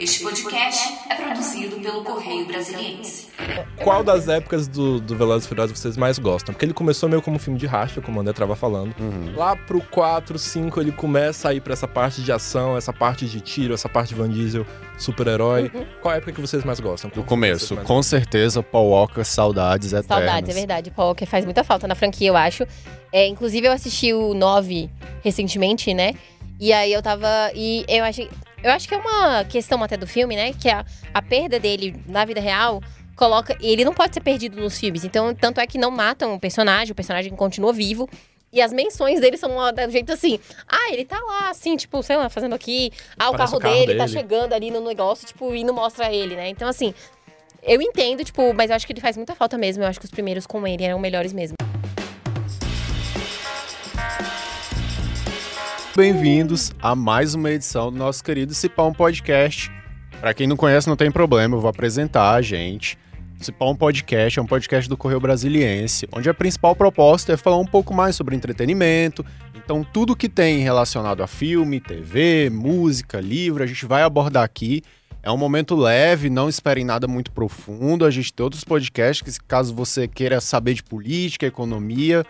Este podcast é produzido pelo Correio Brasiliense. Qual das épocas do, do Velozes e Furiosos vocês mais gostam? Porque ele começou meio como um filme de racha, como o André tava falando. Lá pro 4, 5, ele começa a ir pra essa parte de ação, essa parte de tiro, essa parte de Van Diesel, super-herói. Qual época que vocês mais gostam? Do Qual começo, vocês mais com certeza, Paul Walker, saudades eternas. Saudades, é verdade. Paul Walker faz muita falta na franquia, eu acho. É, inclusive, eu assisti o 9 recentemente, né? E aí eu tava. E eu acho. Eu acho que é uma questão até do filme, né? Que a, a perda dele na vida real coloca. Ele não pode ser perdido nos filmes. Então, tanto é que não matam o personagem, o personagem continua vivo. E as menções dele são do jeito assim. Ah, ele tá lá, assim, tipo, sei lá, fazendo aqui. Ah, o carro, o carro dele, tá dele. chegando ali no negócio, tipo, e não mostra ele, né? Então, assim, eu entendo, tipo, mas eu acho que ele faz muita falta mesmo. Eu acho que os primeiros com ele eram melhores mesmo. Bem-vindos a mais uma edição do nosso querido Cipão Podcast. Pra quem não conhece, não tem problema, eu vou apresentar a gente. Cipão Podcast é um podcast do Correio Brasiliense, onde a principal proposta é falar um pouco mais sobre entretenimento. Então, tudo que tem relacionado a filme, TV, música, livro, a gente vai abordar aqui. É um momento leve, não esperem nada muito profundo. A gente tem outros podcasts, que, caso você queira saber de política, economia,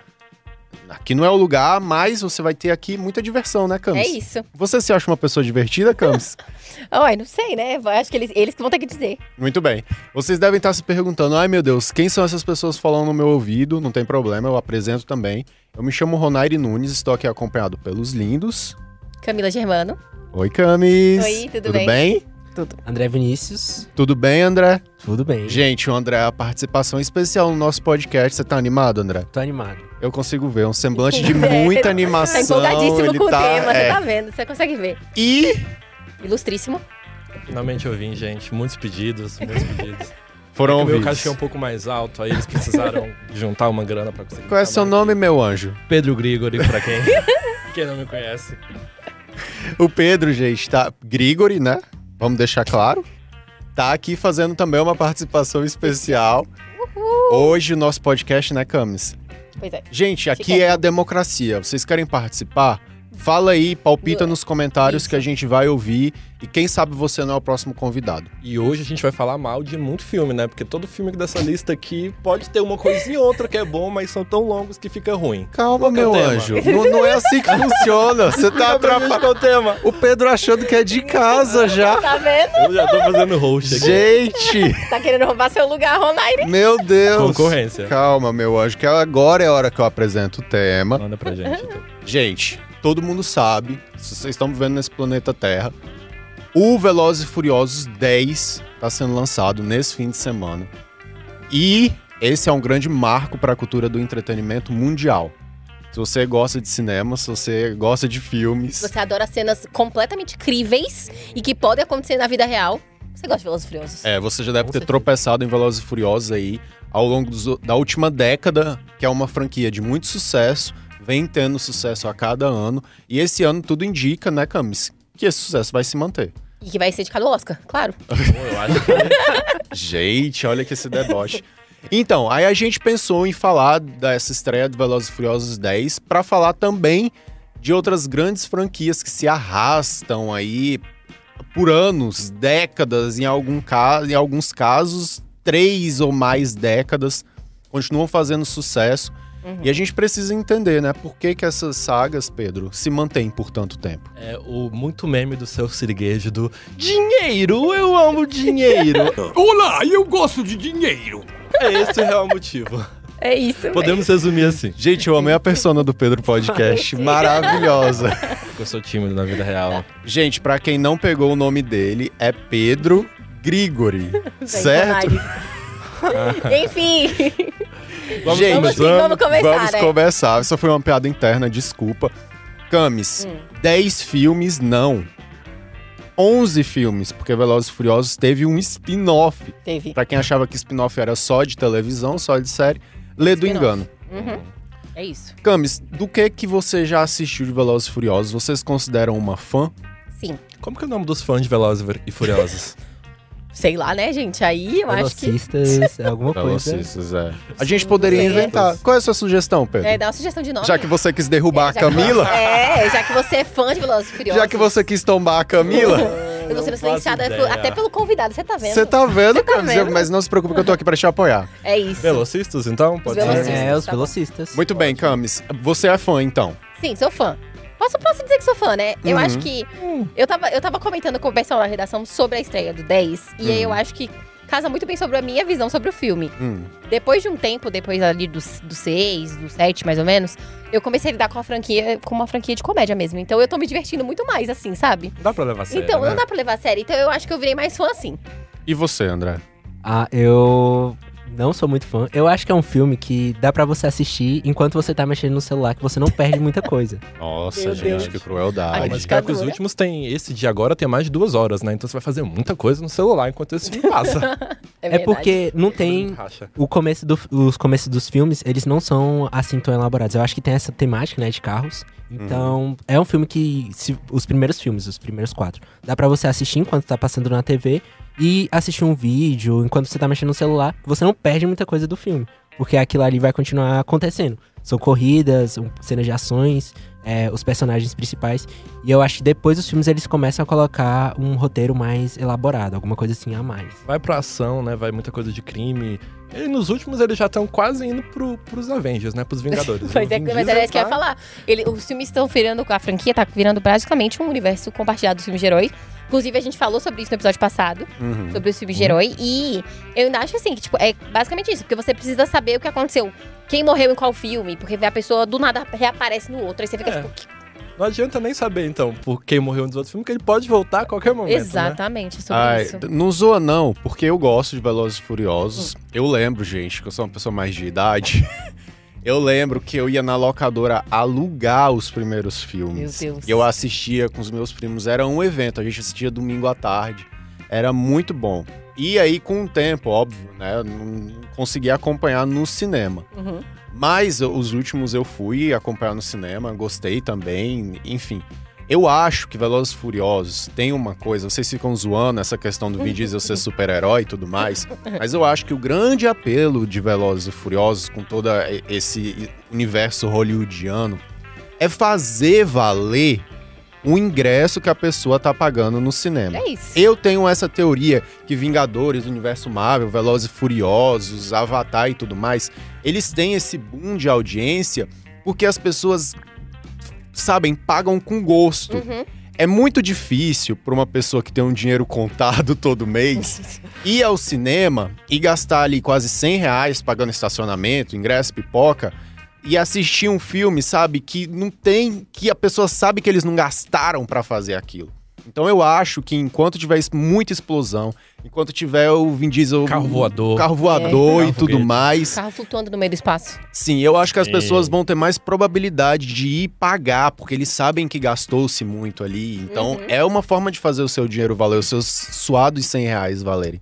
Aqui não é o lugar, mas você vai ter aqui muita diversão, né, Camis? É isso. Você se acha uma pessoa divertida, Camis? Ai, não sei, né? Acho que eles, eles que vão ter que dizer. Muito bem. Vocês devem estar se perguntando: ai meu Deus, quem são essas pessoas falando no meu ouvido? Não tem problema, eu apresento também. Eu me chamo Ronaire Nunes, estou aqui acompanhado pelos lindos. Camila Germano. Oi, Camis. Oi, tudo tudo bem? bem? Tudo. André Vinícius, Tudo bem, André? tudo bem. Gente, o André, a participação especial no nosso podcast. Você tá animado, André? Tô animado. Eu consigo ver um semblante de É, muita Tá animação. empolgadíssimo ele com tá, o tema, é. você tá vendo, você consegue ver. E Ilustríssimo. Finalmente eu vim, gente. Muitos pedidos, muitos pedidos. foram É o meu cachê é um pouco mais alto, aí eles precisaram juntar uma grana pra conseguir. Qual é seu nome, aqui. meu anjo? Pedro Grigori, pra quem, quem não me conhece. O Pedro, gente, tá. Grigori, né? Vamos deixar claro. Tá aqui fazendo também uma participação especial. Hoje o nosso podcast, né, Camis? Pois é. Gente, aqui é a democracia. Vocês querem participar? Fala aí, palpita nos comentários Isso. que a gente vai ouvir. E quem sabe você não é o próximo convidado. E hoje a gente vai falar mal de muito filme, né? Porque todo filme dessa lista aqui pode ter uma coisinha ou outra que é bom, mas são tão longos que fica ruim. Calma, Qual é meu tema? anjo. Não, não é assim que funciona. Você tá atrapalhando. qual o tema. O Pedro achando que é de casa já. Tá vendo? Eu já tô fazendo host aqui. Gente, Tá querendo roubar seu lugar, Ronaire. meu Deus. Concorrência. Calma, meu anjo, que agora é a hora que eu apresento o tema. Manda pra gente. Então. Gente, todo mundo sabe, se vocês estão vivendo nesse planeta Terra, o Velozes e Furiosos 10 está sendo lançado nesse fim de semana. E esse é um grande marco para a cultura do entretenimento mundial. Se você gosta de cinema, se você gosta de filmes, Você adora cenas completamente críveis e que podem acontecer na vida real. Você gosta de Velozes e Furiosos? é, você já deve Com ter certeza. tropeçado em Velozes e Furiosos aí ao longo dos- da última década, que é uma franquia de muito sucesso, vem tendo sucesso a cada ano. E esse ano tudo indica, né, Camis, que esse sucesso vai se manter. E que vai ser indicado ao Oscar, claro. Eu acho que Gente, olha que esse deboche. Então, aí a gente pensou em falar dessa estreia do Velozes e Furiosos 10 para falar também de outras grandes franquias que se arrastam aí por anos, décadas, em, algum ca... em alguns casos, três ou mais décadas, continuam fazendo sucesso. E a gente precisa entender, né, por que, que essas sagas, Pedro, se mantêm por tanto tempo. é o muito meme do seu siriguejo do dinheiro, eu amo dinheiro. Olá, eu gosto de dinheiro. é esse o real motivo. É isso. Podemos resumir assim. Gente, eu amei a persona do Pedro Podcast, maravilhosa. Eu sou tímido na vida real. Gente, pra quem não pegou o nome dele, é Pedro Grigori, certo? Enfim. Vamos Gente, Vamos sim, vamos começar, Vamos né? começar. Isso foi uma piada interna, desculpa. Camis, Hum. 10 filmes não. 11 filmes, porque Velozes e Furiosos teve um spin-off. Teve. Pra quem achava que spin-off era só de televisão, só de série, lê do engano. Uhum. É isso. Camis, do que que você já assistiu de Velozes e Furiosos? Vocês consideram uma fã? Sim. Como que é o nome dos fãs de Velozes e Furiosos? Sei lá, né, gente? Aí eu acho que. Velocistas, é alguma coisa. Velocistas, é. A gente poderia inventar. Qual é a sua sugestão, Pedro? É, dá uma sugestão de nome. Já que você quis derrubar a Já que- Camila, É, já que você é fã de Velozes e Furiosos. já que você quis tombar a Camila, Eu tô sendo faço silenciada ideia. até pelo convidado, você tá vendo? Você tá vendo, Você tá vendo? Mas não se preocupe que eu tô aqui pra te apoiar. É isso. Velocistas, então? Pode ser? velocistas. É, os tá bom. velocistas. Muito bem, Camis. Você é fã, então? Sim, sou fã. Posso, posso dizer que sou fã, né? Eu Uhum. acho que. Eu tava, eu tava comentando com o pessoal da redação sobre a estreia do 10. E aí eu acho que casa muito bem sobre a minha visão sobre o filme. Hum. Depois de um tempo, depois ali do 6, do 7 mais ou menos, eu comecei a lidar com a franquia, com uma franquia de comédia mesmo. Então eu tô me divertindo muito mais, assim, sabe? Não dá pra levar a sério, então, né? não dá pra levar a sério. Então eu acho que eu virei mais fã assim. E você, André? Ah, eu não sou muito fã. Eu acho que é um filme que dá pra você assistir enquanto você tá mexendo no celular, que você não perde muita coisa. Nossa, Meu gente, Deus. que crueldade. Mas pior que os últimos tem. Esse de agora tem mais de duas horas, né? Então você vai fazer muita coisa no celular enquanto esse filme passa. É, É porque não tem o começo do- os começos dos filmes, eles não são assim tão elaborados. Eu acho que tem essa temática, né, de carros. Então, é um filme que se- os primeiros filmes, os primeiros quatro, dá pra você assistir enquanto tá passando na TV e assistir um vídeo enquanto você tá mexendo no celular. Você não perde muita coisa do filme, porque aquilo ali vai continuar acontecendo. São corridas, cenas de ações, é, os personagens principais. E eu acho que depois dos filmes eles começam a colocar um roteiro mais elaborado, alguma coisa assim a mais. Vai pra ação, né? Vai muita coisa de crime. E nos últimos eles já estão quase indo pro, pros Avengers, né? Pros Vingadores. Pois é, Vin mas que eu ia tá- falar. Ele, os filmes estão virando, a franquia tá virando basicamente um universo compartilhado dos filmes de herói. Inclusive, a gente falou sobre isso no episódio passado, Uhum. sobre os filmes de herói. E eu ainda acho assim, que, tipo, é basicamente isso. Porque você precisa saber o que aconteceu. Quem morreu em qual filme. Porque a pessoa do nada reaparece no outro. Aí você fica É. tipo, Não adianta nem saber, então, por quem morreu nos outros filmes, que ele pode voltar a qualquer momento. Né? exatamente sobre Ai, isso. não zoa não, porque eu gosto de Velozes e Furiosos. Eu lembro, gente, que eu sou uma pessoa mais de idade. eu lembro que eu ia na locadora alugar os primeiros filmes. Meu Deus. E eu assistia com os meus primos, era um evento, a gente assistia domingo à tarde. Era muito bom. E aí, com o tempo, óbvio, né? Não conseguia acompanhar no cinema. Uhum. Mas os últimos eu fui acompanhar no cinema, gostei também, enfim. Eu acho que Velozes e Furiosos tem uma coisa, vocês ficam zoando essa questão do Vin Diesel ser super-herói e tudo mais, mas eu acho que o grande apelo de Velozes e Furiosos com todo esse universo hollywoodiano é fazer valer o ingresso que a pessoa tá pagando no cinema. É isso. Eu tenho essa teoria que Vingadores, Universo Marvel, Velozes e Furiosos, Avatar e tudo mais, eles têm esse boom de audiência porque as pessoas, sabem, pagam com gosto. Uhum. É muito difícil para uma pessoa que tem um dinheiro contado todo mês ir ao cinema e gastar ali quase 100 reais pagando estacionamento, ingresso, pipoca e assistir um filme, sabe, que não tem, que a pessoa sabe que eles não gastaram para fazer aquilo. Então eu acho que enquanto tiver muita explosão, enquanto tiver o Vin Diesel, Carro voador. carro voador É. e tudo mais, Carro flutuando no meio do espaço. sim, eu acho que as Sim. pessoas vão ter mais probabilidade de ir pagar, porque eles sabem que gastou-se muito ali. Então Uhum. é uma forma de fazer o seu dinheiro valer, os seus suados 100 reais valerem.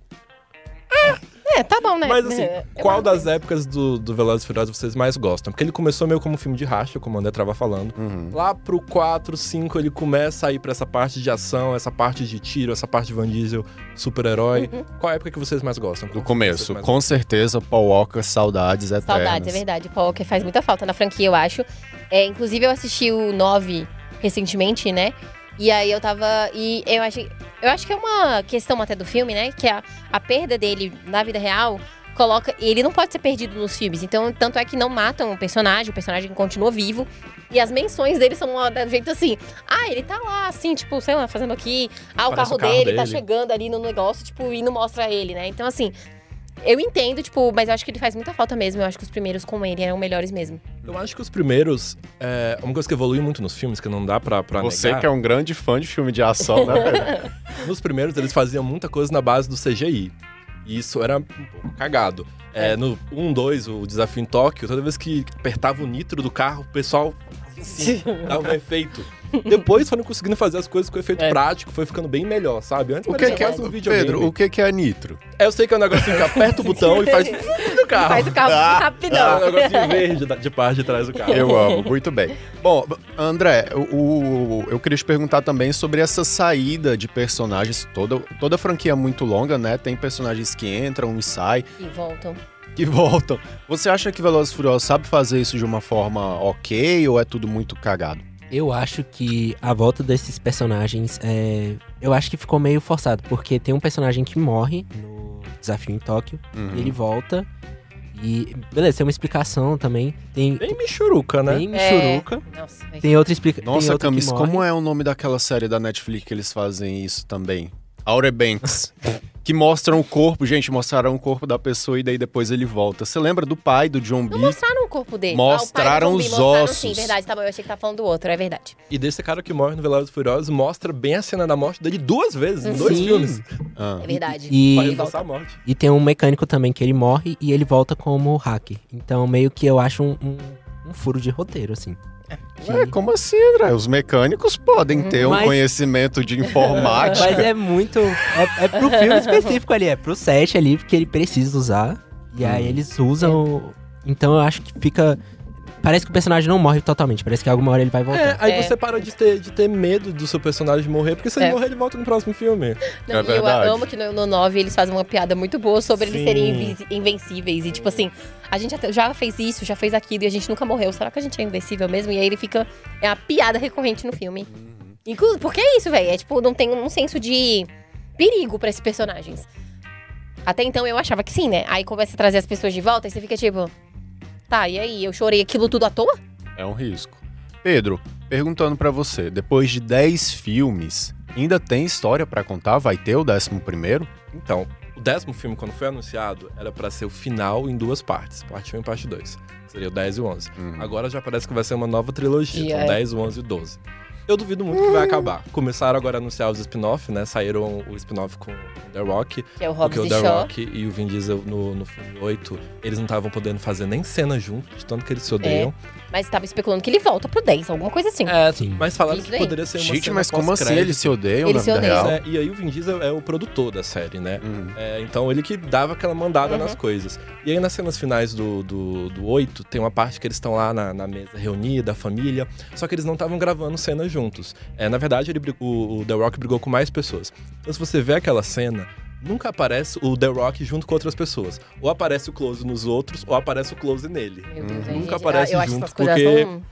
É, tá bom, né? Mas assim, É, qual é das épocas do, do Velozes e Furiosos vocês mais gostam? Porque ele começou meio como um filme de racha, como o André tava falando. Uhum. Lá pro 4, 5, ele começa a ir pra essa parte de ação, essa parte de tiro, essa parte de Van Diesel, super-herói. Qual época que vocês mais gostam? Do Qual começo, vocês mais com certeza, Paul Walker, saudades eternas. Saudades, é verdade. O Paul Walker faz muita falta na franquia, eu acho. É, inclusive, eu assisti o 9 recentemente, né? E aí eu tava. E eu acho, eu acho que é uma questão até do filme, né? Que a, a perda dele na vida real coloca. Ele não pode ser perdido nos filmes. Então, tanto é que não matam o personagem, o personagem continua vivo. E as menções dele são do jeito assim. Ah, ele tá lá, assim, tipo, sei lá, fazendo aqui. Ah, o carro, o carro dele, tá dele. chegando ali no negócio, tipo, e não mostra ele, né? Então, assim. Eu entendo, tipo, mas eu acho que ele faz muita falta mesmo. Eu acho que os primeiros com ele eram melhores mesmo. Eu acho que os primeiros. É uma coisa que evolui muito nos filmes, que não dá pra, pra Você negar. que é um grande fã de filme de ação, né? Nos primeiros, eles faziam muita coisa na base do CGI. E isso era um pouco cagado. É, no 1, 2, o desafio em Tóquio, toda vez que apertava o nitro do carro, o pessoal assim, dava um efeito. Depois foram conseguindo fazer as coisas com efeito É. prático, foi ficando bem melhor, sabe? Antes O que, que é, quase um videogame. Pedro, o que, que é nitro? É, eu sei que é um negocinho que aperta o botão e faz do carro. Faz o carro Ah, É rapidão. um negocinho verde de parte de trás do carro. Eu amo, muito bem. Bom, André, o, o- eu queria te perguntar também sobre essa saída de personagens. Toda, toda franquia é muito longa, né? Tem personagens que entram e saem, E voltam. que voltam. Você acha que Velozes e Furiosos sabe fazer isso de uma forma ok ou é tudo muito cagado? Eu acho que a volta desses personagens é. Eu acho que ficou meio forçado, porque tem um personagem que morre no desafio em Tóquio, Uhum. e ele volta. E. Beleza, tem uma explicação também. Tem. Bem michuruca, né? Tem É. Michuruca. Nossa, velho. Tem outra explicação. Nossa, outra Camis, que morre. como é o nome daquela série da Netflix que eles fazem isso também? Outer Banks. que mostram o corpo, gente, mostraram o corpo da pessoa e daí depois ele volta. Você lembra do pai do John B? Não mostraram o corpo dele. Mostraram Ah, o pai do os zumbi, mostraram, ossos. Sim, verdade. Tá bom, eu achei que tá falando do outro, é verdade. E desse cara que morre no Velozes e Furiosos mostra bem a cena da morte dele duas vezes, em dois Sim. filmes. Ah. É verdade. E- volta. a morte. E tem um mecânico também que ele morre e ele volta como hacker. Então, meio que eu acho um, um, um furo de roteiro, assim. Ué, como assim, André? Os mecânicos podem ter um Mas- conhecimento de informática. Mas é muito. É, é pro filme específico ali, é pro set ali, porque ele precisa usar. E aí Hum. eles usam. Então eu acho que fica. Parece que o personagem não morre totalmente. Parece que alguma hora ele vai É, voltar. aí É. você para de ter, de ter medo do seu personagem morrer, porque se ele É. morrer, ele volta no próximo filme. Não, É e eu verdade. amo que no, no 9 eles fazem uma piada muito boa sobre eles Sim. serem invi- invencíveis. E tipo assim, a gente já fez isso, já fez aquilo e a gente nunca morreu. Será que a gente é invencível mesmo? E aí ele fica. É uma piada recorrente no filme. Inclusive, porque é isso, velho. É tipo, não tem um senso de perigo pra esses personagens. Até então eu achava que sim, né? Aí começa a trazer as pessoas de volta e você fica tipo. Tá, e aí? Eu chorei aquilo tudo à toa? É um risco. Pedro, perguntando pra você, depois de 10 filmes, ainda tem história pra contar? Vai ter o 11 primeiro? Então, o décimo filme, quando foi anunciado, era pra ser o final em duas partes, parte 1 e parte 2. Seria o 10 e o 11. Uhum. Agora já parece que vai ser uma nova trilogia, E com é. 10, o 11 e o 12. Eu duvido muito que vai acabar. Começaram agora a anunciar os spin-off, né? Saíram o spin-off com o The Rock, Que é o porque Hobbs o e The Shaw. Rock e o Vin Diesel no, no filme 8, eles não estavam podendo fazer nem cena juntos, de tanto que eles se odeiam. Mas tava especulando que ele volta pro 10, alguma coisa assim. É, Sim. mas falaram Isso que poderia ser uma Gente, cena mas como assim? Eles se odeiam Eles na se vida odeiam. real? É, e aí o Vin Diesel é o produtor da série, né? Uhum. É, então ele que dava aquela mandada Uhum. nas coisas. E aí nas cenas finais do, do, do 8, tem uma parte que eles estão lá na, na mesa reunida, a família, só que eles não estavam gravando cenas juntos. É, na verdade, ele, brigou- o, o The Rock brigou com mais pessoas. Então se você vê aquela cena, nunca aparece o The Rock junto com outras pessoas. Ou aparece o close nos outros, ou aparece o close nele. Meu Deus, Nunca gente? aparece eu junto, porque- tão-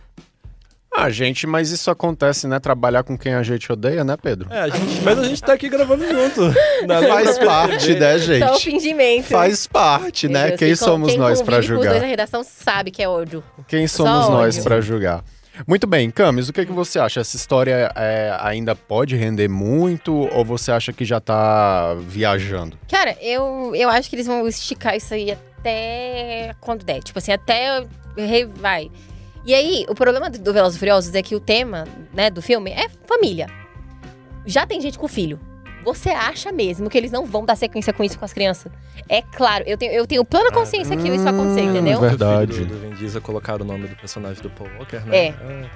Ah, gente, mas isso acontece, né? Trabalhar com quem a gente odeia, né, Pedro? É, a gente- mas a gente tá aqui gravando junto. Faz parte, né, Só o gente? fingimento. Faz parte, Meu né? Deus, Quem somos quem nós dois julgar? na redação sabe que é ódio. Quem somos Só nós ódio. pra julgar? Muito bem, Camis, o que, que você acha? Essa história é, ainda pode render muito ou você acha que já tá viajando? Cara, eu, eu acho que eles vão esticar isso aí até quando der. Tipo assim, até vai. E aí, o problema do Velozes e Furiosos é que o tema, né, do filme é família. Já tem gente com filho. Você acha mesmo que eles não vão dar sequência com isso com as crianças? É claro, eu tenho, eu tenho plena consciência que isso vai acontecer, Hum, entendeu? vai- Verdade. O filho do, do Vin Diesel colocaram o nome do personagem do Paul Walker, né? É.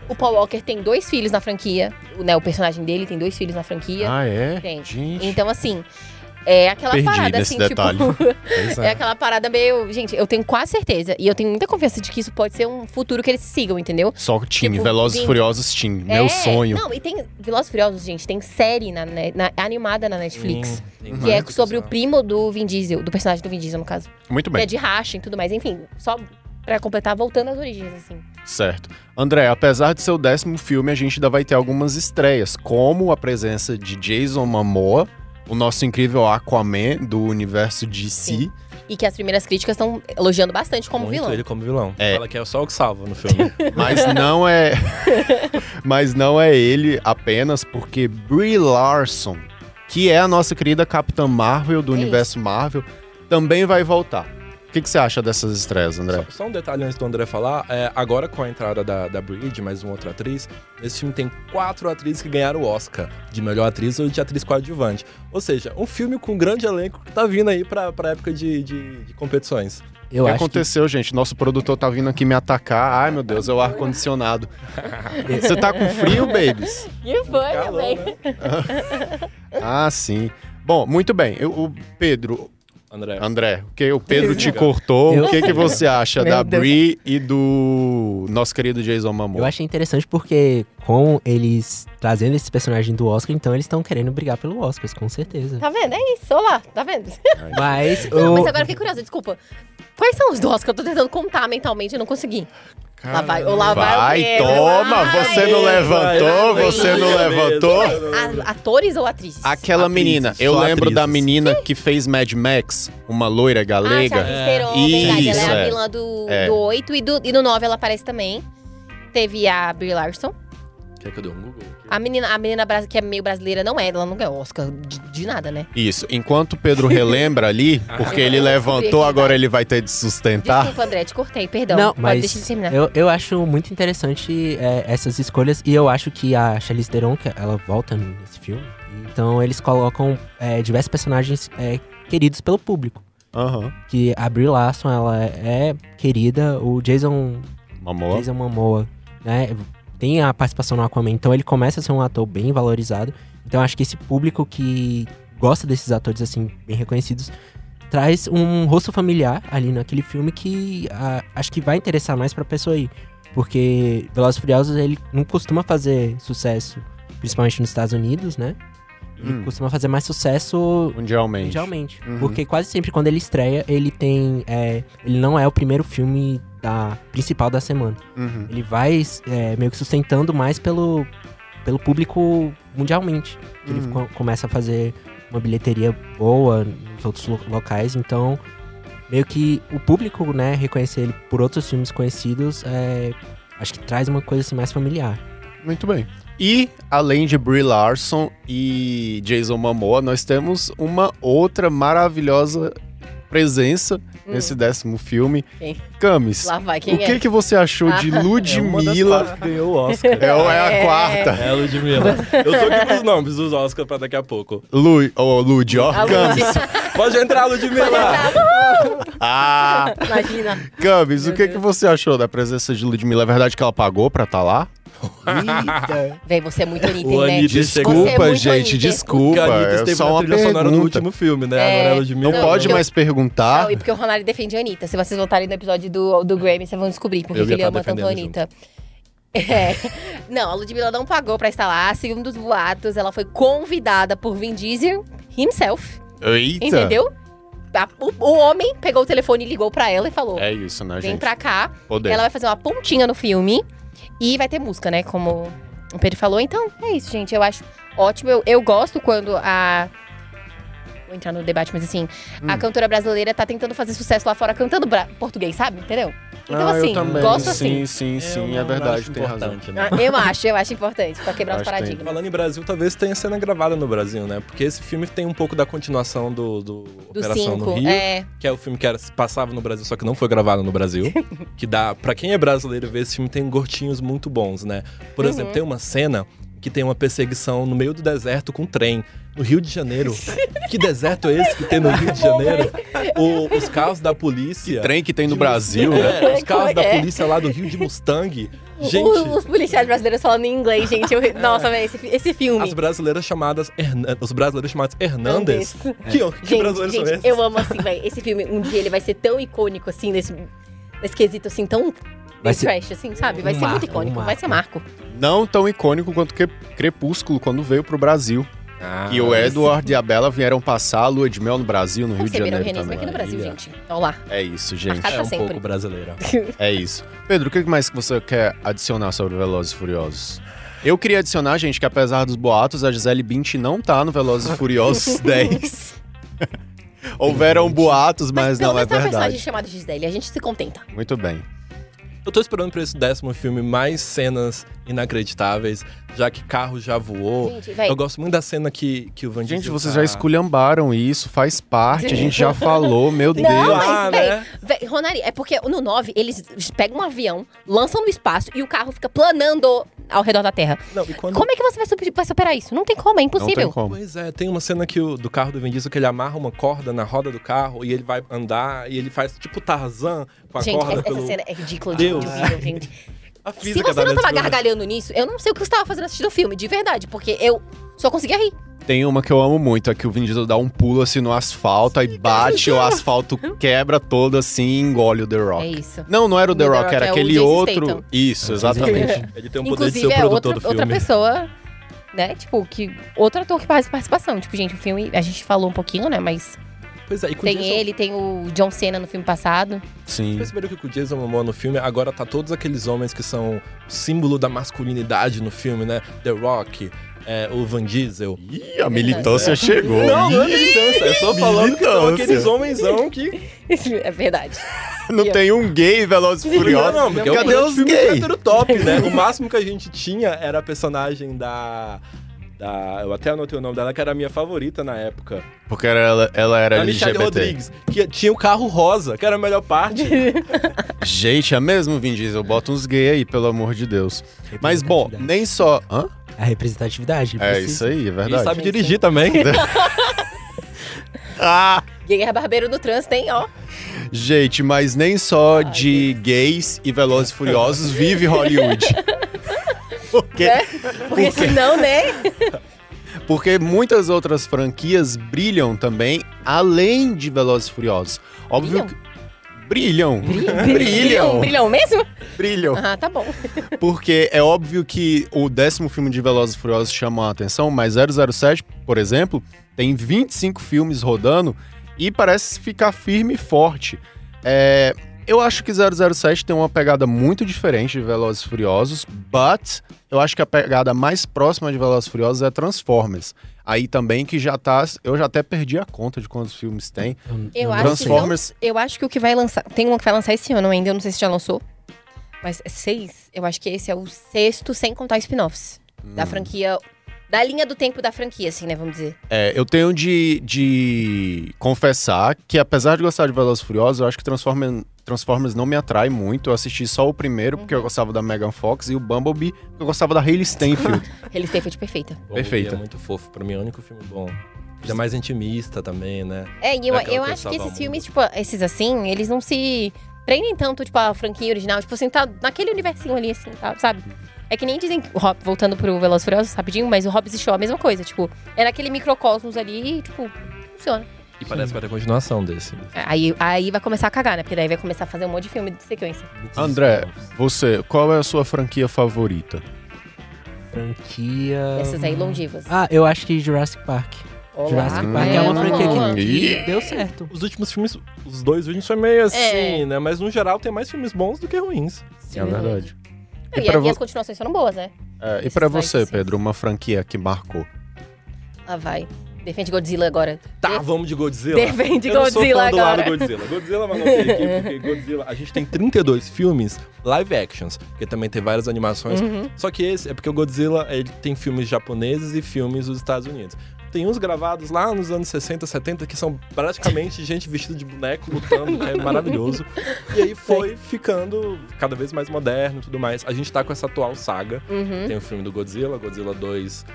O Paul Walker tem dois filhos na franquia. O, né, o personagem dele tem dois filhos na franquia. Ah, é? Tem. Gente. Então, assim, é aquela Perdi parada, nesse assim, detalhe. tipo. Pois É aquela parada meio. Gente, eu tenho quase certeza. E eu tenho muita confiança de que isso pode ser um futuro que eles sigam, entendeu? Só o Team, Tipo, Velozes e Furiosos Team, meu É, sonho. Não, e tem. Velozes e Furiosos, gente, tem série na, né, na- animada na Netflix. Hum, que é sobre o primo do Vin Diesel, do personagem do Vin Diesel, no caso. Muito Que é bem, de racha e tudo mais. Enfim, só pra completar, voltando às origens, assim. certo. André, apesar de ser o décimo filme, a gente ainda vai ter algumas estreias, como a presença de Jason Momoa, o nosso incrível Aquaman do universo DC. Sim. E que as primeiras críticas estão elogiando bastante como Muito vilão. ele como vilão. É. Fala que é só o que salva no filme. Mas não é. Mas não é ele apenas, porque Brie Larson, que é a nossa querida Capitã Marvel do É universo Marvel, também vai voltar. O que, que você acha dessas estreias, André? Só, só um detalhe antes do André falar. É, agora com a entrada da, da Bridge, mais uma outra atriz, esse filme tem quatro atrizes que ganharam o Oscar de melhor atriz ou de atriz coadjuvante. Ou seja, um filme com um grande elenco que tá vindo aí pra, pra época de, de, de competições. Eu o que acho que aconteceu, gente? Nosso produtor tá vindo aqui me atacar. Ai, meu Deus, é o ar-condicionado. Você tá com frio, babies? E foi, Calor, também. né? Ah, sim. Bom, muito bem. Eu- o Pedro, André. André, que o Pedro te cortou. Eu- O que, que você acha Meu da Deus. Brie e do nosso querido Jason Momoa? Eu achei interessante porque, com eles trazendo esse personagem do Oscar, então eles estão querendo brigar pelo Oscar, com certeza. Tá vendo? É isso, olha lá, tá vendo? Mas, Não, o- mas agora eu fiquei curiosa, desculpa. Quais são os do Oscar? Eu tô tentando contar mentalmente, eu não consegui. Lá vai, ou lá vai, Vai, toma, Ai, você não vai, levantou, vai, você não vai, levantou. A- atores ou atrizes? Aquela Atrizes, menina, eu só lembro da atrizes. menina que fez Mad Max, uma loira Ah, galega. Theron, verdade. Isso, Ela é a é. vilã do, É. do 8 e, do, e no 9 ela aparece também. Teve a Brie Larson. Quer que eu dê um Google? A menina, a menina que é meio brasileira não é, ela não ganhou Oscar de, de nada, né? Isso, enquanto o Pedro relembra ali, porque ele Eu levantou, agora ele vai ter de sustentar. Desculpa, André, te cortei, perdão. Não, mas deixar de terminar. eu, eu acho muito interessante é, essas escolhas e eu acho que a Charlize Theron, que ela volta nesse filme, então eles colocam é, diversos personagens é, queridos pelo público. Aham. Que a Brie Larson, ela é, é querida, o Jason, Mamou. Jason Momoa, né, tem a participação no Aquaman, então ele começa a ser um ator bem valorizado. Então acho que esse público que gosta desses atores, assim, bem reconhecidos, traz um rosto familiar ali naquele filme que ah, acho que vai interessar mais pra pessoa aí. Porque Velozes e Furiosos, ele não costuma fazer sucesso, principalmente nos Estados Unidos, né? Ele Hum. costuma fazer mais sucesso Mundialmente. mundialmente. Uhum. Porque quase sempre quando ele estreia, ele tem. é, ele não é o primeiro filme da principal da semana. Uhum. Ele vai é, meio que sustentando mais pelo, pelo público mundialmente. Uhum. Ele co- começa a fazer uma bilheteria boa nos outros lo- locais. Então, meio que o público, né, reconhecer ele por outros filmes conhecidos, é, acho que traz uma coisa assim mais familiar. Muito bem. E, além de Brie Larson e Jason Momoa, nós temos uma outra maravilhosa presença nesse décimo filme. Quem? Camis, Lá vai, quem o que, é? que você achou de É Ludmilla? que ganhou o Oscar. É, é a É. quarta. É a Ludmilla. Eu tô aqui com os nomes dos Oscars pra daqui a pouco. Lu, oh, Lud, ó. A Camis. Pode entrar, Ludmilla! Ah, Imagina. Camis, o que, que você achou da presença de Ludmilla? É verdade que ela pagou pra estar lá? Eita! Véi, você é muito Anitta, O né? Anitta é Desculpa, muito gente, Anitta. desculpa. Porque a Anitta É esteve só uma trilha sonora no último filme, né? É, Agora é a Ludmilla. Não Não, pode eu- mais perguntar. Não, e porque o Ronaldo defende a Anitta. Se vocês voltarem no episódio do, do Grammy, vocês vão descobrir porque Eu ele tá ama tanto a Anitta. É. Não, a Ludmilla não pagou pra estar lá. Segundo os boatos, ela foi convidada por Vin Diesel himself. Eita. Entendeu? O, o homem pegou o telefone e ligou pra ela e falou: É isso, né, Vem gente? pra cá. Poder. Ela vai fazer uma pontinha no filme e vai ter música, né? Como o Pedro falou. Então, é isso, gente. Eu acho ótimo. Eu, eu gosto quando a. Vou entrar no debate, mas assim, Hum. a cantora brasileira tá tentando fazer sucesso lá fora cantando português, sabe? Entendeu? Então, Ah, assim, eu também. gosto sim, assim. sim, sim, Eu é verdade, tem razão. né? Ah, Eu acho, eu acho importante, pra quebrar os que tem. paradigmas. Falando em Brasil, talvez tenha cena gravada no Brasil, né? Porque esse filme tem um pouco da continuação do, do, Do Operação no 5, Rio, é. que é o filme que era, passava no Brasil, só que não foi gravado no Brasil. que dá, pra quem é brasileiro ver esse filme, tem gostinhos muito bons, né? Por Uhum. exemplo, tem uma cena que tem uma perseguição no meio do deserto com um trem. No Rio de Janeiro. que deserto é esse que tem no Rio de Janeiro? O- os carros da polícia. Trem que tem no Brasil, Mustang- né? É, os carros Como da é que é? polícia lá do Rio de Mustang. Gente, O- Os policiais brasileiros falando em inglês, gente. eu- Nossa, velho, esse, esse filme. as brasileiras chamadas Hernan- os brasileiros chamados Hernandes. Que, que Gente, brasileiros gente, são esses? eu amo assim, velho. Esse filme, um dia ele vai ser tão icônico, assim, nesse, nesse quesito, assim, tão Vai ser trash, assim, sabe? Vai um ser muito icônico, um vai ser marco. Não tão icônico quanto que Crepúsculo quando veio pro Brasil. Ah, e o Edward e a Bela vieram passar a lua de mel no Brasil, no Rio de o Janeiro realismo também. aqui no Brasil, gente. Olha lá. É isso, gente. Marcado é um sempre. pouco brasileira. É isso. Pedro, o que mais que você quer adicionar sobre Velozes e Furiosos? Eu queria adicionar, gente, que apesar dos boatos, a Gisele Bündchen não tá no Velozes e Furiosos 10. Houveram boatos, mas, pelo não é menos tem uma personagem verdade. chamada Gisele, a gente se contenta. Muito bem. Eu tô esperando pra esse décimo filme mais cenas inacreditáveis, já que carro já voou. Gente, véi. Eu gosto muito da cena que, que o Van Gente, Diesel vocês tá- já esculhambaram isso, faz parte, a gente já falou, meu Deus. Não, mas, Ah, véi, né? véi, Ronari, é porque no 9 eles pegam um avião, lançam no espaço e o carro fica planando ao redor da Terra. Não, e quando... Como é que você vai, super- vai superar isso? Não tem como, é Não tem impossível. como. Pois é, tem uma cena que o, do carro do Vin Diesel que ele amarra uma corda na roda do carro e ele vai andar e ele faz tipo Tarzan com a Gente, corda essa, pelo... essa cena é ridícula de Deus. de gente. Se física você da não tava gargalhando nisso, eu não sei o que você tava fazendo assistindo o filme, de verdade, porque eu só conseguia rir. Tem uma que eu amo muito, é que o Vin Diesel dá um pulo assim no asfalto, aí bate, o asfalto quebra todo assim e engole o The Rock. É isso. Não, não era o The Rock, Rock era é aquele outro. Statham. Isso, É exatamente. Ele tem o poder de ser Inclusive, o é produtor outra, do outra filme. pessoa, né? Tipo, que. Outro ator que faz participação. Tipo, gente, o filme. A gente falou um pouquinho, né? Mas. Pois é, e com o Tem Jason- ele, tem o John Cena no filme passado. Sim. Perceberam que com o Jason Momoa no filme, agora tá todos aqueles homens que são símbolo da masculinidade no filme, né? The Rock, é, o Van Diesel. Ih, a militância chegou. Não, não é militância, é só falando que são aqueles homenzão que... é verdade. Não tem um gay Velozes e Furiosos. Não, porque é Cadê um os filme gays? top, né? O máximo que a gente tinha era a personagem da... da eu até anotei o nome dela, que era a minha favorita na época. Porque era- ela, ela era a Michelle LGBT. Rodrigues, que tinha o carro rosa, que era a melhor parte. Gente, é mesmo, Vin Diesel? Bota uns gays aí, pelo amor de Deus. Mas, bom, nem só... Hã? A representatividade. É precisa. isso aí, é E verdade. sabe dirigir também. Ah! Guerra Barbeiro no trânsito, hein, ó. Gente, mas nem só de gays e Velozes e Furiosos vive Hollywood. Porque, Porque senão, né? porque muitas outras franquias brilham também, além de Velozes e Furiosos. Óbvio Brilham? que... Brilham. Brilham, Brilham. brilham mesmo? Brilham. Ah, tá bom. Porque é óbvio que o décimo filme de Velozes e Furiosos chama a atenção, mas 007, por exemplo, tem 25 filmes rodando e parece ficar firme e forte. É, eu acho que 007 tem uma pegada muito diferente de Velozes e Furiosos, but eu acho que a pegada mais próxima de Velozes e Furiosos é Transformers. Aí também que já tá, eu já até perdi a conta de quantos filmes tem. Eu acho Transformers- que não, Eu acho que o que vai lançar. Tem um que vai lançar esse ano ainda, eu não sei se já lançou. Mas é seis. Eu acho que esse é o sexto, sem contar spin-offs. Hum. Da franquia. Da linha do tempo da franquia, assim, né? Vamos dizer. É, eu tenho de, de confessar que, apesar de gostar de Velozes e Furiosos, eu acho que Transformers, Transformers não me atrai muito. Eu assisti só o primeiro, porque eu gostava da Megan Fox, e o Bumblebee, porque eu gostava da Hayley Steinfeld. Ele tem feito perfeita. Perfeita. É muito fofo. Pra mim é o único filme bom. Ele é mais intimista também, né? É, e eu, É eu acho que esses filmes, tipo, esses assim, eles não se prendem tanto, tipo, a franquia original. Tipo assim, tá naquele universinho ali, assim, tá, sabe? É que nem dizem, o Hob- voltando pro Velozes e Furiosos, rapidinho, mas o Hobbs e Shaw, a mesma coisa. Tipo, é naquele microcosmos ali e, tipo, funciona. E parece que vai ter continuação desse. Aí, aí vai começar a cagar, né? Porque daí vai começar a fazer um monte de filme de sequência. André, você, qual é a sua franquia favorita? Franquia. Essas aí longevas. Ah, eu acho que Jurassic Park. Olá. Jurassic. Park é uma É, franquia boa. que, que deu certo. Os últimos filmes, os dois últimos foi meio assim, É. né? Mas no geral tem mais filmes bons do que ruins. É verdade. E, E e vo- as continuações foram boas, né? É, e vai você, que sim. Pedro, uma franquia que marcou? Lá vai. Defende Godzilla agora. Tá, Def- vamos de Godzilla. Defende eu não sou Godzilla fã do agora. lado Godzilla. Godzilla eu anotei aqui, porque Godzilla... A gente tem 32 filmes live actions, porque também tem várias animações. Uhum. Só que esse é porque o Godzilla, ele tem filmes japoneses e filmes dos Estados Unidos. Tem uns gravados lá nos anos 60, 70, que são praticamente gente vestida de boneco lutando, é maravilhoso. E aí foi ficando cada vez mais moderno e tudo mais. A gente tá com essa atual saga. Uhum. Tem o filme do Godzilla, Godzilla 2,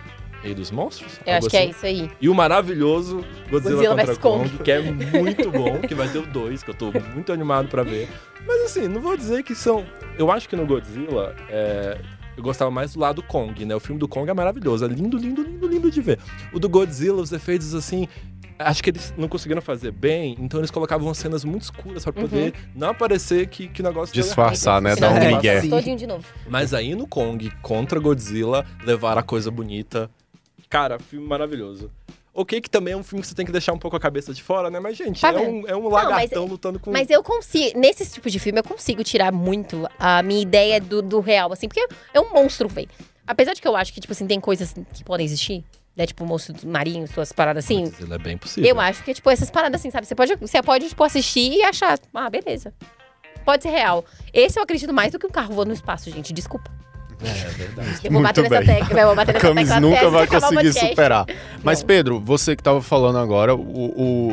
Rei dos Monstros. Eu acho que é assim. isso aí. E o maravilhoso Godzilla, Godzilla contra Kong, Kong. que é muito bom, que vai ter o 2, que eu tô muito animado pra ver. Mas assim, não vou dizer que são. Eu acho que no Godzilla, é, eu gostava mais do lado Kong, né? O filme do Kong é maravilhoso, é lindo, lindo, lindo, lindo de ver. O do Godzilla, os efeitos assim. Acho que eles não conseguiram fazer bem, então eles colocavam cenas muito escuras pra poder não aparecer que, que o negócio. Disfarçar, né? Dar um migué. passar Todinho de novo. Mas aí no Kong, contra Godzilla, levar a coisa bonita. Cara, filme maravilhoso. Ok, que também é um filme que você tem que deixar um pouco a cabeça de fora, né? Mas, gente, Tá é, um, é um lagartão lutando com. Mas eu consigo, nesse tipo de filme, eu consigo tirar muito a minha ideia do, do real, assim, porque é um monstro, velho. Apesar de que eu acho que, tipo assim, tem coisas que podem existir, né? Tipo, monstros marinhos, suas paradas assim. Godzilla é bem possível. Eu acho que, tipo, essas paradas assim, sabe? Você pode, você pode tipo, assistir e achar, ah, beleza. Pode ser real. Esse eu acredito mais do que um carro voando no espaço, gente. Desculpa. É, é verdade. Eu vou Muito bater nessa tecla. Eu vou bater nessa Camis tecla nunca vai conseguir superar. Mas. Pedro, você que tava falando agora, o,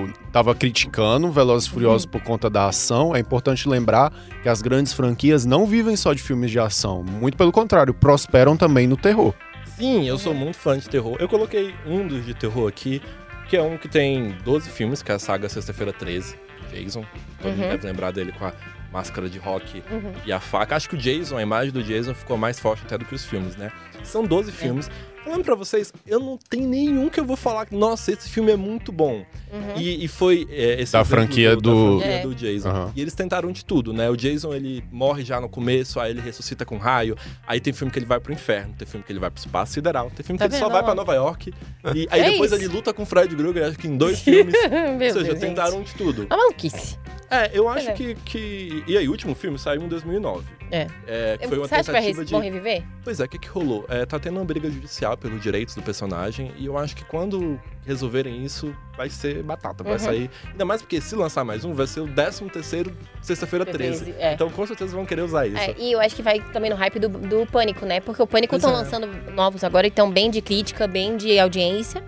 o tava criticando Velozes e Furiosos por conta da ação. É importante lembrar que as grandes franquias não vivem só de filmes de ação. Muito pelo contrário, prosperam também no terror. Sim, eu sou muito fã de terror. Eu coloquei um dos de terror aqui, que é um que tem 12 filmes, que é a saga Sexta-feira 13, Jason. Todo mundo Uhum. deve lembrar dele com a máscara de rock Uhum. e a faca. Acho que o Jason, a imagem do Jason ficou mais forte até do que os filmes, né? São É. 12 filmes. Falando pra vocês, eu não tenho nenhum que eu vou falar que, nossa, esse filme é muito bom. Uhum. E, e foi é, esse Da franquia do- Da franquia É. do Jason. Aham. E eles tentaram de tudo, né? O Jason, ele morre já no começo, aí ele ressuscita com raio. Aí tem filme que ele vai pro inferno, tem filme que ele vai pro espaço sideral, tem filme Tá que ele só vai pra Nova York. E aí É depois isso. ele luta com o Fred Krueger, acho que em dois filmes. Ou seja, Deus, tentaram gente. de tudo. Uma maluquice. É, eu acho que, que. E aí, o último filme saiu em 2009. É. É, que foi uma Você acha que vai de. reviver? Pois é, o que, que rolou? É, tá tendo uma briga judicial pelos direitos do personagem, e eu acho que quando resolverem isso, vai ser batata. Vai Uhum. sair. Ainda mais porque se lançar mais um, vai ser o 13 terceiro, sexta-feira 13. 13, é. Então com certeza vão querer usar isso. É, e eu acho que vai também no hype do, do Pânico, né? Porque o Pânico estão é. lançando novos agora, então bem de crítica, bem de audiência.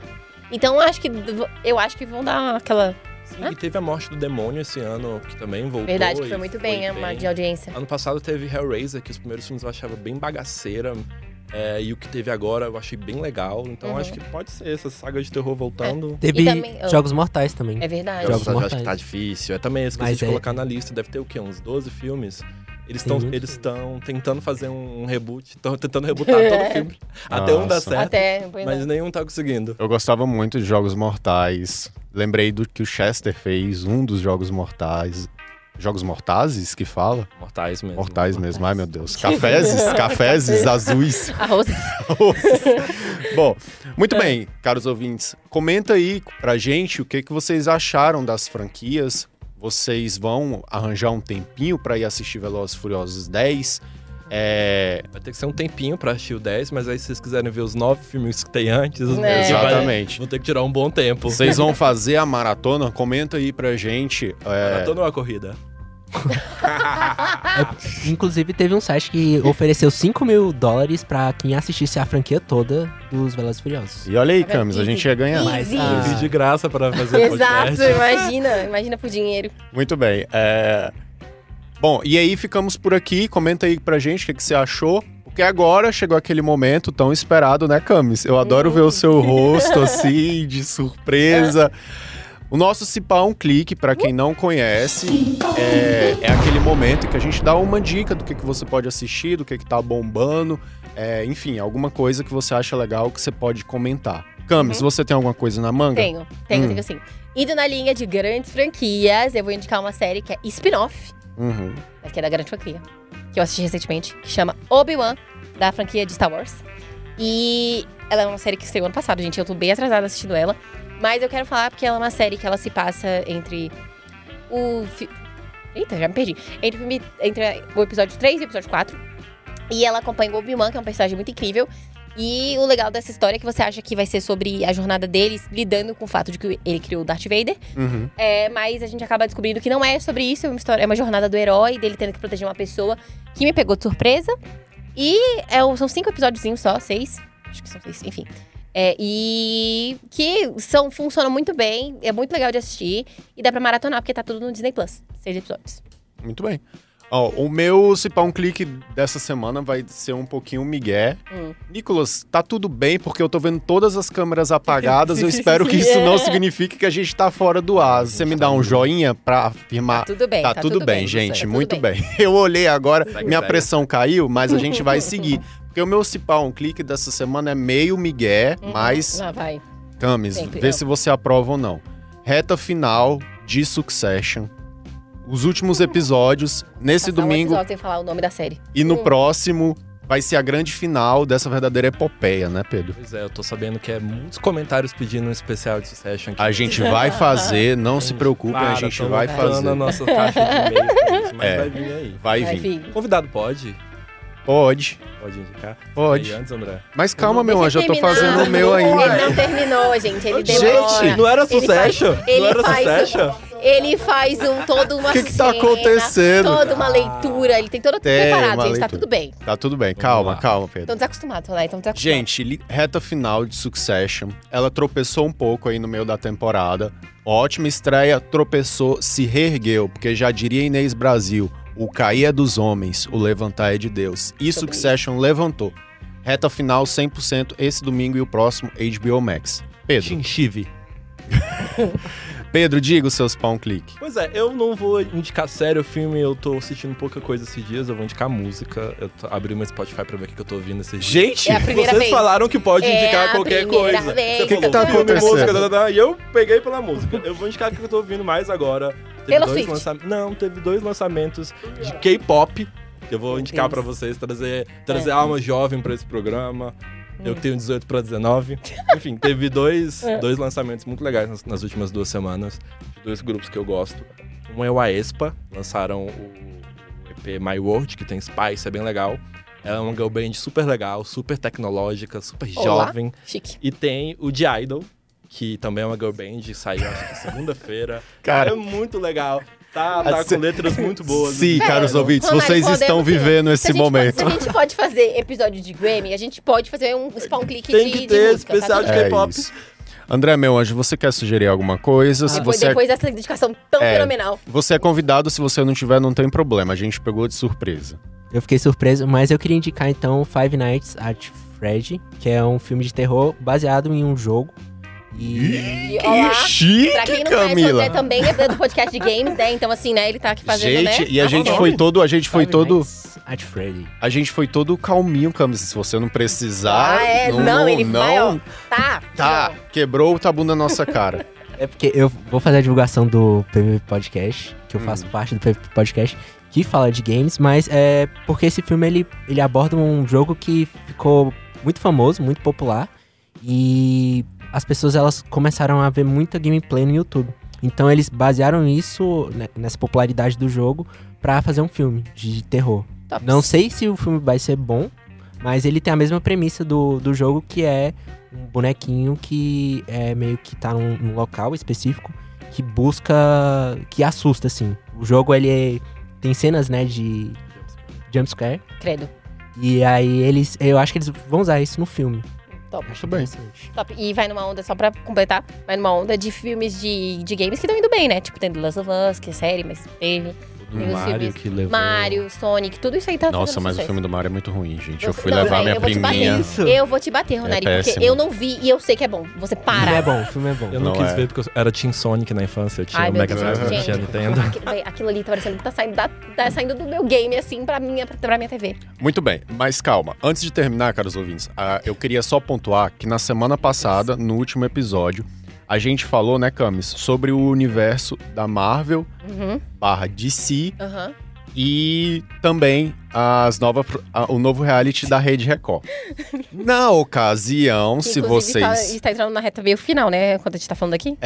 Então acho que eu acho que vão dar aquela Sim, e teve a morte do demônio esse ano, que também voltou. verdade que foi muito bem, né? Uma de audiência. Ano passado teve Hellraiser, que os primeiros filmes eu achava bem bagaceira. é, e o que teve agora eu achei bem legal. Então Uhum. acho que pode ser essa saga de terror voltando. Teve E também- oh. Jogos Mortais também. É verdade. Jogos eu acho que Mortais. tá difícil. É também esse que a Mas gente é- colocar na lista. Deve ter o quê? Uns 12 filmes? Eles estão muito. eles estão tentando fazer um, um reboot. Estão tentando rebootar todo o filme. Até um dar Nossa. certo. Até, Mas é. nenhum tá conseguindo. Eu gostava muito de Jogos Mortais. Lembrei do que o Chester fez, um dos Jogos Mortais. Jogos Mortazes que fala? Mortais mesmo. Mortais mesmo, ai meu Deus. Caféses, caféses azuis. Arroz. Bom, muito bem, caros ouvintes. Comenta aí pra gente o que, que vocês acharam das franquias. Vocês vão arranjar um tempinho pra ir assistir Velozes e Furiosos 10? É, Vai ter que ser um tempinho pra assistir o 10, mas aí se vocês quiserem ver os nove filmes que tem antes, É. vai- Exatamente. vão ter que tirar um bom tempo. Vocês vão fazer a maratona? Comenta aí pra gente. é, Maratona ou a corrida? É, inclusive, teve um site que ofereceu 5 mil dólares pra quem assistisse a franquia toda dos Velozes e Furiosos. E olha aí? Camis, a gente ia ganhar. Mas, ah, Eu de graça pra fazer o Exato, podcast. imagina. Imagina por dinheiro. Muito bem. é, Bom, e aí ficamos por aqui. Comenta aí pra gente o que, que você achou. Porque agora chegou aquele momento tão esperado, né, Camis? Eu adoro ver o seu rosto assim, de surpresa. O nosso Cipá um clique, pra quem não conhece, é, é aquele momento em que a gente dá uma dica do que, que você pode assistir, do que, que tá bombando, é, enfim, alguma coisa que você acha legal que você pode comentar. Camis, você tem alguma coisa na manga? Tenho, tenho, Hum. tenho sim. Indo na linha de grandes franquias, eu vou indicar uma série que é spin-off, Uhum. que é da grande franquia, que eu assisti recentemente, que chama Obi-Wan, da franquia de Star Wars. E ela é uma série que estreou ano passado, gente. Eu tô bem atrasada assistindo ela. Mas eu quero falar porque ela é uma série que ela se passa entre o. fi- Eita, já me perdi. Entre, o filme- entre o episódio 3 e o episódio 4. E ela acompanha o Obi-Wan, que é um personagem muito incrível. E o legal dessa história é que você acha que vai ser sobre a jornada deles lidando com o fato de que ele criou o Darth Vader. Uhum. É, mas a gente acaba descobrindo que não é sobre isso, é uma história, é uma jornada do herói, dele tendo que proteger uma pessoa que me pegou de surpresa. E é, são cinco episódios só, seis. Acho que são seis, enfim. É, e que são, funcionam muito bem, é muito legal de assistir. E dá pra maratonar, porque tá tudo no Disney Plus. Seis episódios. Muito bem. Ó, o meu se pá um clique dessa semana vai ser um pouquinho migué. Hum. Nicolas, tá tudo bem porque eu tô vendo todas as câmeras apagadas. eu espero que isso não signifique que a gente tá fora do ar. Você me dá um joinha pra afirmar. Tudo bem, Tá, tudo, bem, gente, tá tudo muito bem. Eu olhei agora, minha pressão caiu, mas a gente vai seguir. Porque o meu cipar um clique dessa semana é meio migué, Uhum. mas Ah, vai. Camis, Sempre, vê se você aprova ou não. Reta final de Succession. Os últimos episódios, nesse Passar um domingo episódio sem falar o nome da série. e no Hum. próximo, vai ser a grande final dessa verdadeira epopeia, né, Pedro? Pois é, eu tô sabendo que é muitos comentários pedindo um especial de Succession aqui. A gente vai fazer, não se preocupem, a gente vai fazer. a nossa caixa de e-mail pra isso, mas É. vai vir aí. Vai Vai vir. vir. Convidado pode? Pode, Pode indicar? pode. E antes, André? Mas calma, meu anjo, eu tô terminar. fazendo o meu Ele ainda. não terminou, gente. Ele Gente, demora. não era Ele Succession? ele não era faz- Succession? Ele faz um, toda uma O que que tá cena, acontecendo? Toda uma leitura. Ele tem todo Tem preparado, gente. Tá leitura. tudo bem. Tá tudo bem, calma, calma, Pedro. Estão desacostumados, né? Estão desacostumados. Gente, reta final de Succession. Ela tropeçou um pouco aí no meio da temporada. Ótima estreia, tropeçou, se reergueu, porque já diria Inês Brasil: o cair é dos homens, o levantar é de Deus. E Sobre Succession levantou. Reta final 100% esse domingo e o próximo HBO Max. Pedro, Chinchive. Pedro, diga os seus pão clique. Pois é, eu não vou indicar sério o filme, eu tô assistindo pouca coisa esses dias, eu vou indicar música. Eu tô, abri meu Spotify pra ver o que que eu tô ouvindo esses dias. Gente, É Vocês vez. falaram que pode É indicar a qualquer coisa. O que que tá acontecendo? música, tá, tá, tá, e eu peguei pela música. Eu vou indicar o que eu tô ouvindo mais agora. Teve Taylor dois Swift. lançam- Não, teve dois lançamentos de K-pop. que Eu vou indicar pra vocês, trazer, trazer É. alma jovem pra esse programa. Eu que tenho 18 pra 19. Enfim, teve dois, É. dois lançamentos muito legais nas, nas últimas duas semanas. De dois grupos que eu gosto. Um é o Aespa, lançaram o, EP My World, que tem Spice, é bem legal. É uma girl band super legal, super tecnológica, super Olá. jovem. Chique. E tem o The Idol, que também é uma girl band, saiu acho que segunda-feira. Cara. é muito legal. Tá, tá com letras muito boas. Sim, É, caros não- ouvintes, Romário, vocês podemos estão vivendo esse momento. Pode, se a gente pode fazer episódio de Grammy, a gente pode fazer um spawn click Tem de, que de ter música, especial tá de É K-pop. isso. André, meu anjo, você quer sugerir alguma coisa? Se Depois, você, é, depois dessa dedicação tão É. fenomenal. você é convidado, se você não tiver, não tem problema. A gente pegou de surpresa. Eu fiquei surpreso, mas eu queria indicar então Five Nights at Freddy, que é um filme de terror baseado em um jogo. E E, olá, chique, pra quem não conhece, o Camila. André também é do podcast de games, né? Então, assim, né? Ele tá aqui fazendo, gente, né? e a tá gente bom. foi todo, a gente foi Five todo, Nights at Freddy. a gente foi todo calminho, Camila. Se você não precisar, Ah, é, não, ele vai, ó. Tá. Tá, quebrou o tabu na nossa cara. É porque eu vou fazer a divulgação do PVP Podcast, que eu faço Hum. parte do PVP Podcast, que fala de games, mas é porque esse filme ele, ele aborda um jogo que ficou muito famoso, muito popular, e as pessoas elas começaram a ver muita gameplay no YouTube. Então eles basearam isso né, nessa popularidade do jogo pra fazer um filme de terror. Tops. Não sei se o filme vai ser bom, mas ele tem a mesma premissa do, do jogo, que é um bonequinho que é meio que tá num, num local específico que busca. que assusta, assim. O jogo ele é- tem cenas, né, de jumpscare. Credo. E aí eles. Eu acho que eles vão usar isso no filme. Top. Acho bem. Top. E vai numa onda, só pra completar, vai numa onda de filmes de, de games que estão indo bem, né? Tipo, tem The Last of Us, que é série, mas teve. Do E Mario que levou... Mario, Sonic, tudo isso aí tá Nossa, mas o filme do Mario é muito ruim, gente. Eu Você- fui não, levar véi, minha eu vou te bater. priminha. Eu vou te bater, Ronari, porque péssimo. eu não vi e eu sei que é bom. Você O filme para. é bom, o filme é bom. Eu não, Não quis é. ver porque eu era Team Sonic na infância. Eu tinha Ai, o meu Mega Deus, Drive, eu gente. tinha Nintendo. Aquilo, ali tá parecendo que tá saindo, da, tá saindo do meu game, assim, pra minha, pra minha TV. Muito bem, mas calma. Antes de terminar, caros ouvintes, ah, eu queria só pontuar que na semana passada, no último episódio, a gente falou, né, Camis, sobre o universo da Marvel Uhum, barra DC aham. e também as novas, a- o novo reality da Rede Record. Na ocasião, Que, se Está, vocês... está entrando na reta meio final, né? Quando a gente tá falando aqui.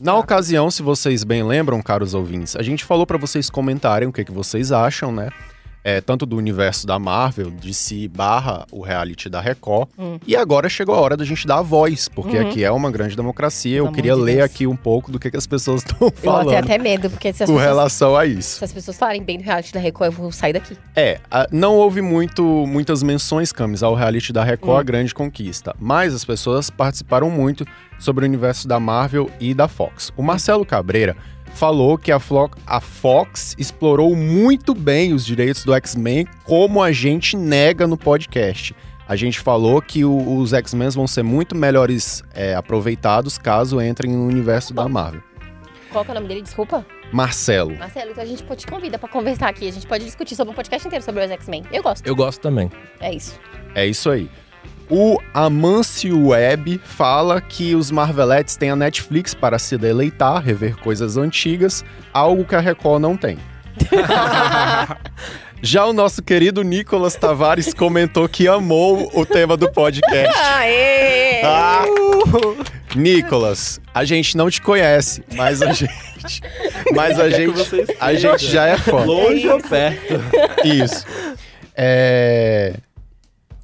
Na ocasião, se vocês bem lembram, caros ouvintes, a gente falou pra vocês comentarem o que, que vocês acham, né? É, tanto do universo da Marvel, de si barra o reality da Record. Hum. E agora chegou a hora da gente dar a voz, porque Uhum. aqui é uma grande democracia. Pelo Eu queria de ler Deus. aqui um pouco do que, que as pessoas estão Eu falando tenho até medo, porque se as, com pessoas, relação a isso. se as pessoas falarem bem do reality da Record, eu vou sair daqui. É, a- não houve muito, muitas menções, Camis, ao reality da Record, Hum. a grande conquista. Mas as pessoas participaram muito sobre o universo da Marvel e da Fox. O Marcelo Cabreira falou que a, Flo- a Fox explorou muito bem os direitos do X-Men, como a gente nega no podcast. A gente falou que o- os X-Men vão ser muito melhores é, aproveitados caso entrem no universo da Marvel. Qual que é o nome dele? Desculpa. Marcelo. Marcelo, então a gente pode te convida pra conversar aqui. A gente pode discutir sobre um podcast inteiro sobre os X-Men. Eu gosto. Eu gosto também. É isso. É isso aí. O Amancio Web fala que os Marvelettes têm a Netflix para se deleitar, rever coisas antigas, algo que a Record não tem. Já o nosso querido Nicolas Tavares comentou que amou o tema do podcast. Aê! Ah! Nicolas, a gente não te conhece, mas a gente, mas a que gente, a gente já é fã. Longe ou perto? Isso. É,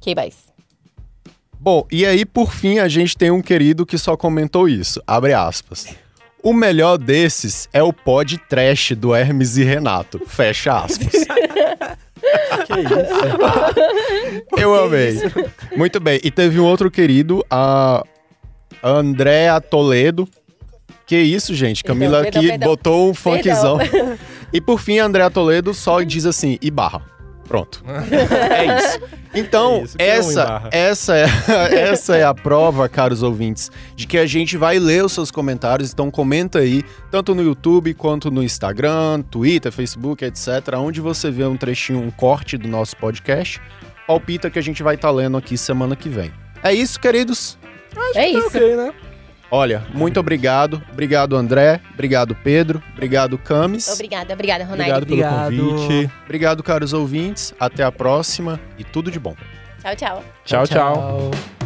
Que mais? Bom, e aí, por fim, a gente tem um querido que só comentou isso. Abre aspas. O melhor desses é o pod trash do Hermes e Renato. Fecha aspas. que isso? Eu amei. Muito bem. E teve um outro querido, a Andréa Toledo. Que isso, gente? Camila Perdão, aqui perdão, botou um funkzão. E por fim, a Andréa Toledo só diz assim, e barra. Pronto. é isso. Então, É isso, que é essa, essa, é, essa é a prova, caros ouvintes, de que a gente vai ler os seus comentários. Então, comenta aí, tanto no YouTube quanto no Instagram, Twitter, Facebook, etc. Onde você vê um trechinho, um corte do nosso podcast, palpita que a gente vai estar lendo aqui semana que vem. É isso, queridos. É isso. Ok, né? Olha, muito obrigado. Obrigado, André. Obrigado, Pedro. Obrigado, Camis. Obrigada, obrigada, Ronaldo. Obrigado pelo Obrigado. convite. Obrigado, caros ouvintes. Até a próxima e tudo de bom. Tchau, tchau. tchau. tchau.